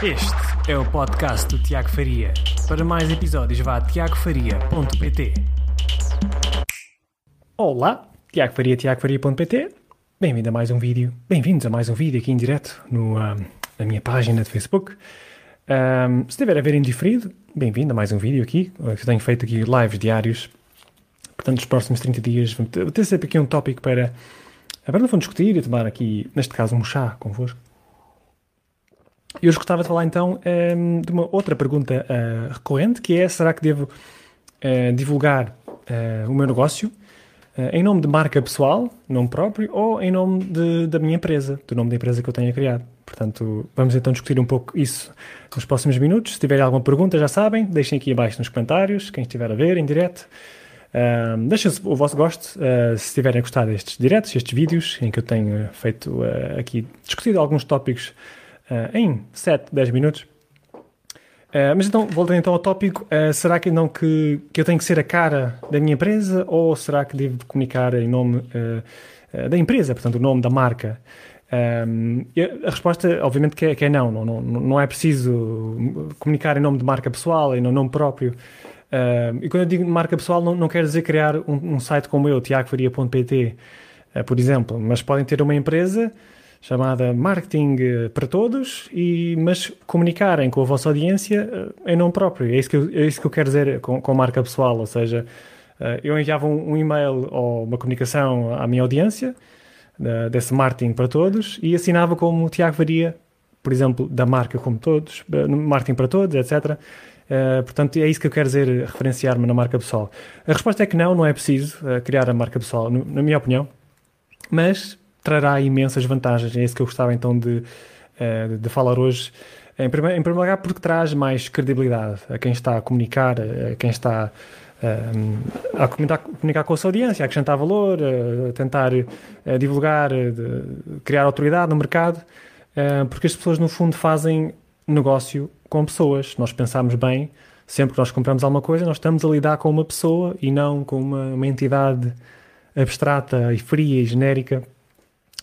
Este é o podcast do Tiago Faria. Para mais episódios, vá a tiagofaria.pt. Olá, Tiago Faria, tiagofaria.pt. Bem-vindo a mais um vídeo. Bem-vindos a mais um vídeo aqui em direto no, um, na minha página de Facebook. Um, se estiver a ver em diferido, bem-vindo a mais um vídeo aqui. Eu tenho feito aqui lives diários. Portanto, nos próximos 30 dias vou ter sempre aqui um tópico para, para no fundo discutir e tomar aqui, neste caso, um chá convosco. E hoje gostava de falar então um, de uma outra pergunta uh, recorrente, que é, será que devo uh, divulgar uh, o meu negócio em nome de marca pessoal, nome próprio, ou em nome de, da minha empresa, do nome da empresa que eu tenha criado? Portanto, vamos então discutir um pouco isso nos próximos minutos. Se tiverem alguma pergunta, já sabem, deixem aqui abaixo nos comentários, quem estiver a ver em direto. Um, deixem o vosso gosto uh, se estiverem a gostar destes diretos, estes vídeos em que eu tenho feito uh, aqui, discutido alguns tópicos em 7, 10 minutos. Uh, mas então, voltando então ao tópico, uh, será que não que, que eu tenho que ser a cara da minha empresa ou será que devo comunicar em nome da empresa, portanto, o nome da marca? Um, a resposta, obviamente, que é, que é não, não, não. Não é preciso comunicar em nome de marca pessoal, em nome próprio. Uh, e quando eu digo marca pessoal, não, não quero dizer criar um, um site como eu, tiagofaria.pt, uh, por exemplo, mas podem ter uma empresa chamada Marketing eh, para Todos, e, mas comunicarem com a vossa audiência eh, em nome próprio. É isso que eu, é isso que eu quero dizer com, com marca pessoal, ou seja, eh, eu enviava um, um e-mail ou uma comunicação à minha audiência, desse Marketing para Todos, e assinava como Tiago Varia, por exemplo, da marca como todos, Marketing para Todos, etc., Uh, portanto, é isso que eu quero dizer, referenciar-me na marca pessoal. A resposta é que não, não é preciso uh, criar a marca pessoal, no, na minha opinião, mas trará imensas vantagens. É isso que eu gostava então de, uh, de falar hoje. Em primeiro, em primeiro, lugar, porque traz mais credibilidade a quem está a comunicar, a quem está uh, a comunicar, comunicar, com a sua audiência, a acrescentar valor, a tentar uh, divulgar, criar autoridade no mercado, porque as pessoas, no fundo, fazem negócio com pessoas. Nós pensamos bem, sempre que nós compramos alguma coisa, nós estamos a lidar com uma pessoa e não com uma, uma entidade abstrata e fria e genérica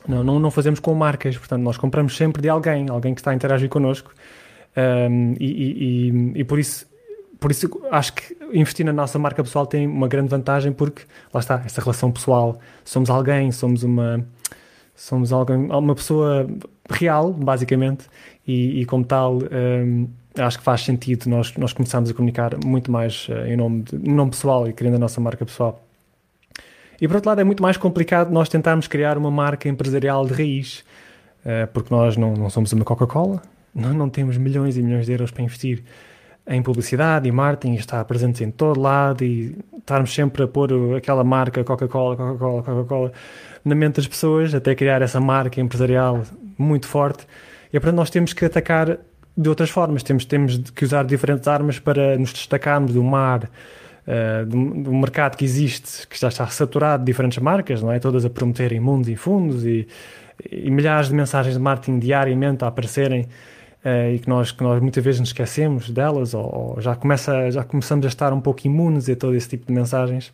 não, não, não, fazemos com marcas, portanto, nós compramos sempre de alguém, alguém que está a interagir connosco. Um, e, e, e, por isso por isso acho que investir na nossa marca pessoal tem uma grande vantagem porque lá está essa relação pessoal somos alguém somos uma somos alguém uma pessoa real basicamente e, e como tal um, acho que faz sentido nós nós começarmos a comunicar muito mais uh, em nome de, em nome pessoal e criando a nossa marca pessoal e por outro lado, é muito mais complicado nós tentarmos criar uma marca empresarial de raiz, uh, porque nós não, não somos uma Coca-Cola, não, não temos milhões e milhões de euros para investir em publicidade e marketing, estar presentes em todo lado e estarmos sempre a pôr aquela marca Coca-Cola, Coca-Cola, Coca-Cola na mente das pessoas, até criar essa marca empresarial muito forte. E portanto nós temos que atacar de outras formas, temos, temos que usar diferentes armas para nos destacarmos do mar, uh, do, do, mercado que existe, que já está saturado de diferentes marcas, não é? Todas a prometerem mundos e fundos e, e milhares de mensagens de marketing diariamente a aparecerem uh, e que nós, que nós muitas vezes nos esquecemos delas ou, ou, já, começa, já começamos a estar um pouco imunes a todo esse tipo de mensagens.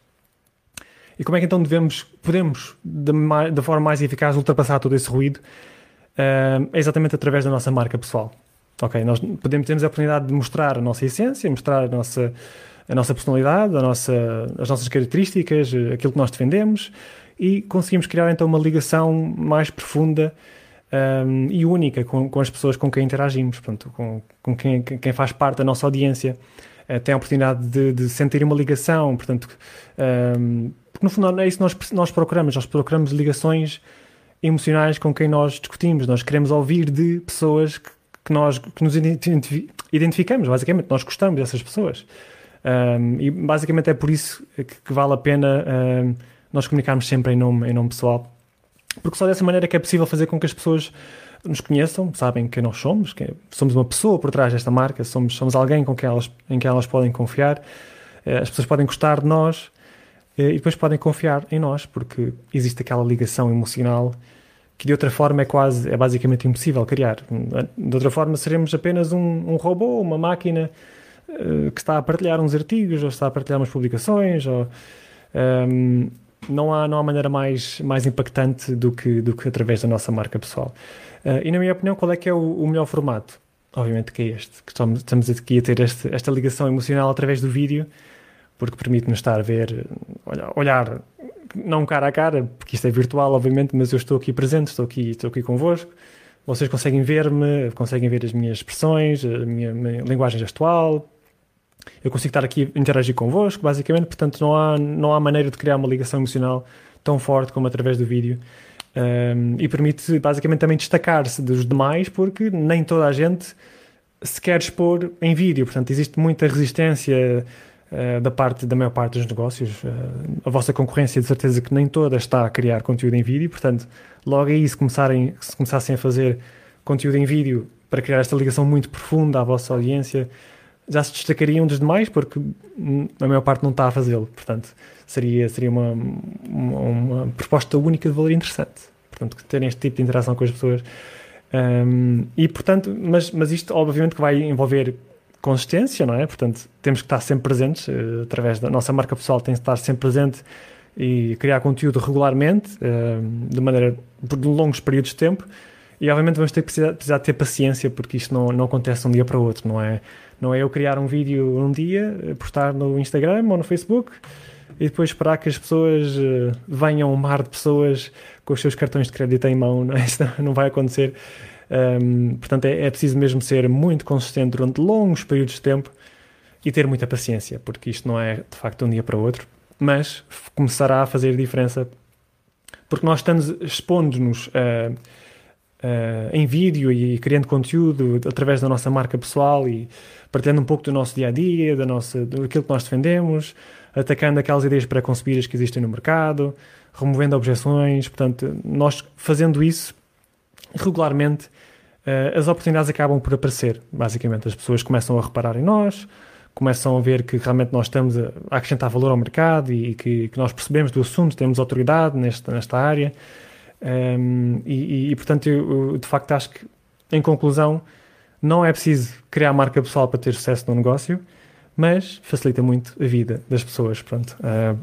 E como é que então devemos, podemos, da forma mais eficaz, ultrapassar todo esse ruído? Uh, é exatamente através da nossa marca pessoal. Ok, nós podemos, temos a oportunidade de mostrar a nossa essência, mostrar a nossa, a nossa personalidade, a nossa, as nossas características, aquilo que nós defendemos e conseguimos criar então uma ligação mais profunda um, e única com, com, as pessoas com quem interagimos, portanto, com, com quem, quem faz parte da nossa audiência. Uh, tem a oportunidade de, de, sentir uma ligação, portanto, um, porque no fundo é isso que nós, nós procuramos, nós procuramos ligações emocionais com quem nós discutimos, nós queremos ouvir de pessoas que, que nós que nos identificamos, basicamente, nós gostamos dessas pessoas. Um, e basicamente é por isso que, que vale a pena um, nós comunicarmos sempre em nome, em nome pessoal, porque só dessa maneira que é possível fazer com que as pessoas nos conheçam, sabem quem nós somos, que somos uma pessoa por trás desta marca, somos, somos alguém com quem elas, em quem elas podem confiar, eh, as pessoas podem gostar de nós eh, e depois podem confiar em nós, porque existe aquela ligação emocional que de outra forma é quase, é basicamente impossível criar. De outra forma seremos apenas um, um robô, uma máquina eh, que está a partilhar uns artigos ou está a partilhar umas publicações ou, um, ehm, não há não há maneira mais mais impactante do que do que através da nossa marca pessoal uh, e na minha opinião qual é que é o, o melhor formato obviamente que é este, que estamos aqui a ter este, esta ligação emocional através do vídeo, porque permite-nos estar a ver, olhar, olhar, não cara a cara, porque isto é virtual, obviamente, mas eu estou aqui presente, estou aqui, estou aqui convosco. Vocês conseguem ver-me, conseguem ver as minhas expressões, a minha, minha linguagem gestual. Eu consigo estar aqui a interagir convosco, basicamente, portanto, não há, não há maneira de criar uma ligação emocional tão forte como através do vídeo. Um, e permite basicamente também destacar-se dos demais, porque nem toda a gente se quer expor em vídeo. Portanto, existe muita resistência uh, da parte da maior parte dos negócios. Uh, a vossa concorrência, de certeza que nem toda está a criar conteúdo em vídeo. Portanto, logo aí, se, começarem, se começassem a fazer conteúdo em vídeo para criar esta ligação muito profunda à vossa audiência, já se destacariam dos demais, porque a maior parte não está a fazê-lo. Portanto, seria, seria uma, uma, uma, proposta única de valor interessante. Portanto, terem este tipo de interação com as pessoas. Um, e, portanto, mas, mas isto obviamente que vai envolver consistência, não é? Portanto, temos que estar sempre presentes, uh, através da nossa marca pessoal tem que estar sempre presente e criar conteúdo regularmente, uh, de maneira, por longos períodos de tempo. E obviamente vamos ter que precisar, precisar ter paciência, porque isto não, não acontece de um dia para o outro, não é? Não é eu criar um vídeo um dia, postar no Instagram ou no Facebook e depois esperar que as pessoas uh, venham um mar de pessoas com os seus cartões de crédito em mão. Não, é? Isso não vai acontecer. Um, portanto, é, é preciso mesmo ser muito consistente durante longos períodos de tempo e ter muita paciência, porque isto não é de facto de um dia para o outro, mas começará a fazer diferença porque nós estamos expondo-nos uh, uh, em vídeo e criando conteúdo através da nossa marca pessoal e partilhando um pouco do nosso dia a dia, da nossa, daquilo que nós defendemos, atacando aquelas ideias pré-concebidas que existem no mercado, removendo objeções. Portanto, nós fazendo isso regularmente, uh, as oportunidades acabam por aparecer. Basicamente, as pessoas começam a reparar em nós, começam a ver que realmente nós estamos a acrescentar valor ao mercado e que, que nós percebemos do assunto, temos autoridade nesta, nesta área. Um, e, e, portanto, eu, eu, de facto acho que, em conclusão, não é preciso criar marca pessoal para ter sucesso no negócio, mas facilita muito a vida das pessoas. Pronto. Uh,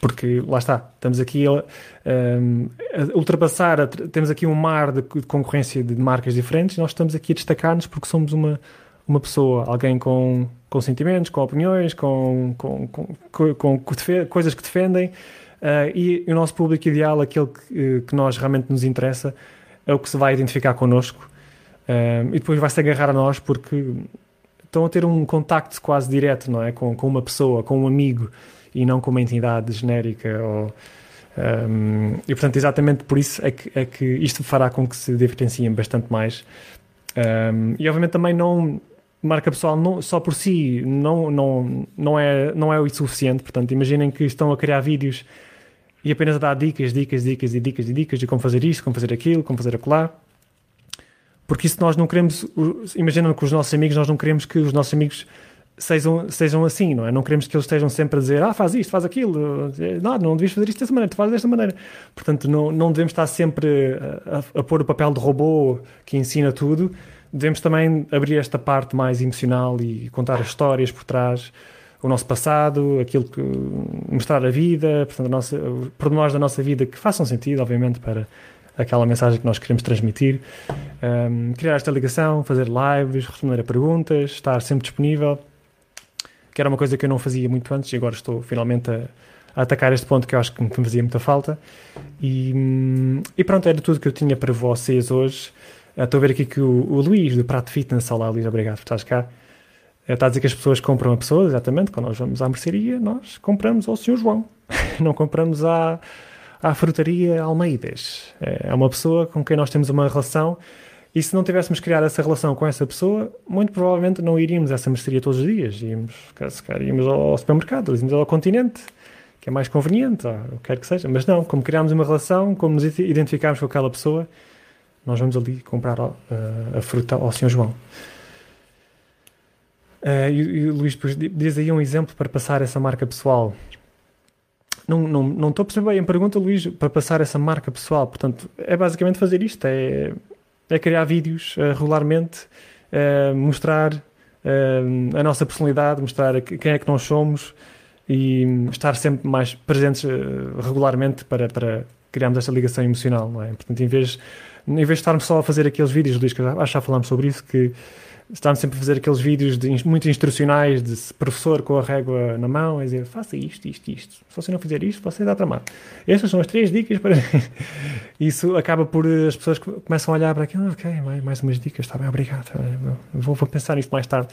porque lá está, estamos aqui a, a ultrapassar, a, temos aqui um mar de, de, concorrência de marcas diferentes, nós estamos aqui a destacar-nos porque somos uma, uma pessoa, alguém com, com sentimentos, com opiniões, com, com, com, com, com coisas que defendem Uh, e o nosso público ideal, aquele que, que, nós realmente nos interessa, é o que se vai identificar connosco uh, e depois vai se agarrar a nós porque estão a ter um contacto quase direto, não é? Com, com uma pessoa, com um amigo e não com uma entidade genérica ou, um, e portanto, exatamente por isso é que, é que isto fará com que se diferenciem bastante mais. Um, e obviamente também não marca pessoal não, só por si não, não, não, é, não é o suficiente. Portanto, imaginem que estão a criar vídeos e apenas a dar dicas, dicas, dicas e dicas e dicas de como fazer isto, como fazer aquilo, como fazer acolá. Porque isso nós não queremos, imaginando que os nossos amigos, nós não queremos que os nossos amigos sejam, sejam assim, não é? Não queremos que eles estejam sempre a dizer, ah, faz isto, faz aquilo, não, não devias fazer isto desta maneira, tu fazes desta maneira. Portanto, não, não devemos estar sempre a, a, a pôr o papel de robô que ensina tudo, devemos também abrir esta parte mais emocional e contar as histórias por trás o nosso passado, aquilo que mostrar a vida, portanto, a nossa, pormenores da nossa vida que façam sentido, obviamente, para aquela mensagem que nós queremos transmitir. Um, criar esta ligação, fazer lives, responder a perguntas, estar sempre disponível, que era uma coisa que eu não fazia muito antes e agora estou finalmente a, a atacar este ponto que eu acho que me fazia muita falta. E, e pronto, era tudo que eu tinha para vocês hoje. Estou a ver aqui que o, o Luís, do Prato Fitness, olá Luís, obrigado por estás cá. Está a dizer que as pessoas compram a pessoa, exatamente, quando nós vamos à mercearia, nós compramos ao Sr. João, não compramos à, à frutaria Almeidas. É uma pessoa com quem nós temos uma relação e se não tivéssemos criado essa relação com essa pessoa, muito provavelmente não iríamos a essa mercearia todos os dias. Íamos, se calhar, íamos ao supermercado, íamos ao continente, que é mais conveniente, ou o que quer que seja. Mas não, como criámos uma relação, como nos identificámos com aquela pessoa, nós vamos ali comprar uh, a fruta ao Sr. João. Uh, e, e Luís depois diz aí um exemplo para passar essa marca pessoal. Não, não, não estou a perceber bem a pergunta, Luís, para passar essa marca pessoal. Portanto, é basicamente fazer isto: é, é criar vídeos uh, regularmente, uh, mostrar a nossa personalidade, mostrar quem é que nós somos e estar sempre mais presentes regularmente para, para criarmos esta ligação emocional, não é? Portanto, em vez em vez de estarmos só a fazer aqueles vídeos, Luís, que que já falámos sobre isso, que estamos sempre a fazer aqueles vídeos de, muito instrucionais de professor com a régua na mão a dizer faça isto, isto, isto. Se você não fizer isto, você dá tramado. Estas são as três dicas para. Isso acaba por as pessoas começam a olhar para aquilo, ok, mais, mais umas dicas, está bem, obrigado. Vou, vou pensar nisto mais tarde.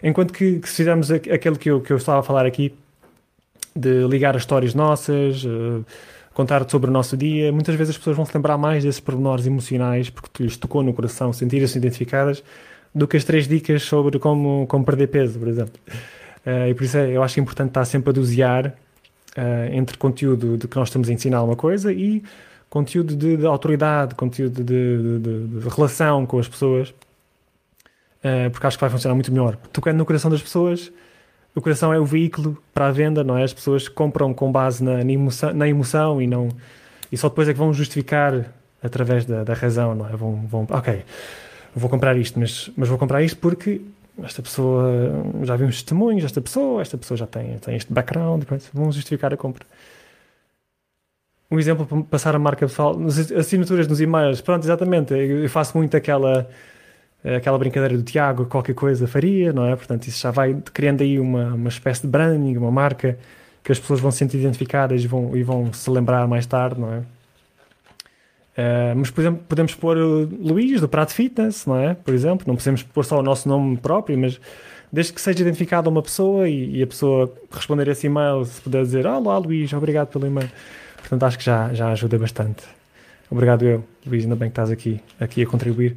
Enquanto que, que se fizermos aquilo que eu, que eu estava a falar aqui, de ligar as histórias nossas. Uh, contar sobre o nosso dia, muitas vezes as pessoas vão se lembrar mais desses pormenores emocionais porque lhes tocou no coração, sentirem-se identificadas do que as três dicas sobre como, como perder peso, por exemplo. Uh, e por isso é, eu acho importante estar sempre a dosear uh, entre conteúdo de que nós estamos a ensinar uma coisa e conteúdo de, de autoridade, conteúdo de, de, de, relação com as pessoas, uh, porque acho que vai funcionar muito melhor. Tocando no coração das pessoas, o coração é o veículo para a venda, não é? As pessoas compram com base na, na, emoção, na emoção, e não e só depois é que vão justificar através da, da razão, não é? Vão, vão, ok, vou comprar isto, mas, mas vou comprar isto porque esta pessoa já viu uns testemunhos desta pessoa, esta pessoa já tem, tem este background, vão justificar a compra. Um exemplo para passar a marca pessoal, assinaturas nos e-mails, pronto, exatamente, eu faço muito aquela aquela brincadeira do Tiago, qualquer coisa faria, não é? Portanto, isso já vai criando aí uma, uma espécie de branding, uma marca que as pessoas vão se sentir identificadas e vão, e vão se lembrar mais tarde, não é? Uh, mas, por exemplo, podemos pôr Luís do Prato Fitness, não é? Por exemplo, não precisamos pôr só o nosso nome próprio, mas desde que seja identificada uma pessoa e, e, a pessoa responder esse e-mail, se puder dizer Olá Luís, obrigado pelo e-mail. Portanto, acho que já, já ajuda bastante. Obrigado eu, Luís, ainda bem que estás aqui, aqui a contribuir.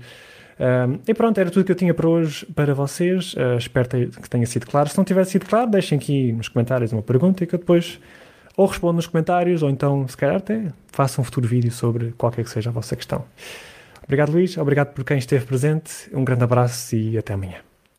Uh, e pronto, era tudo que eu tinha para hoje para vocês. Uh, espero que tenha sido claro. Se não tiver sido claro, deixem aqui nos comentários uma pergunta que eu depois ou respondo nos comentários, ou então, se calhar, até faço um futuro vídeo sobre qualquer que seja a vossa questão. Obrigado, Luís. Obrigado por quem esteve presente. Um grande abraço e até amanhã.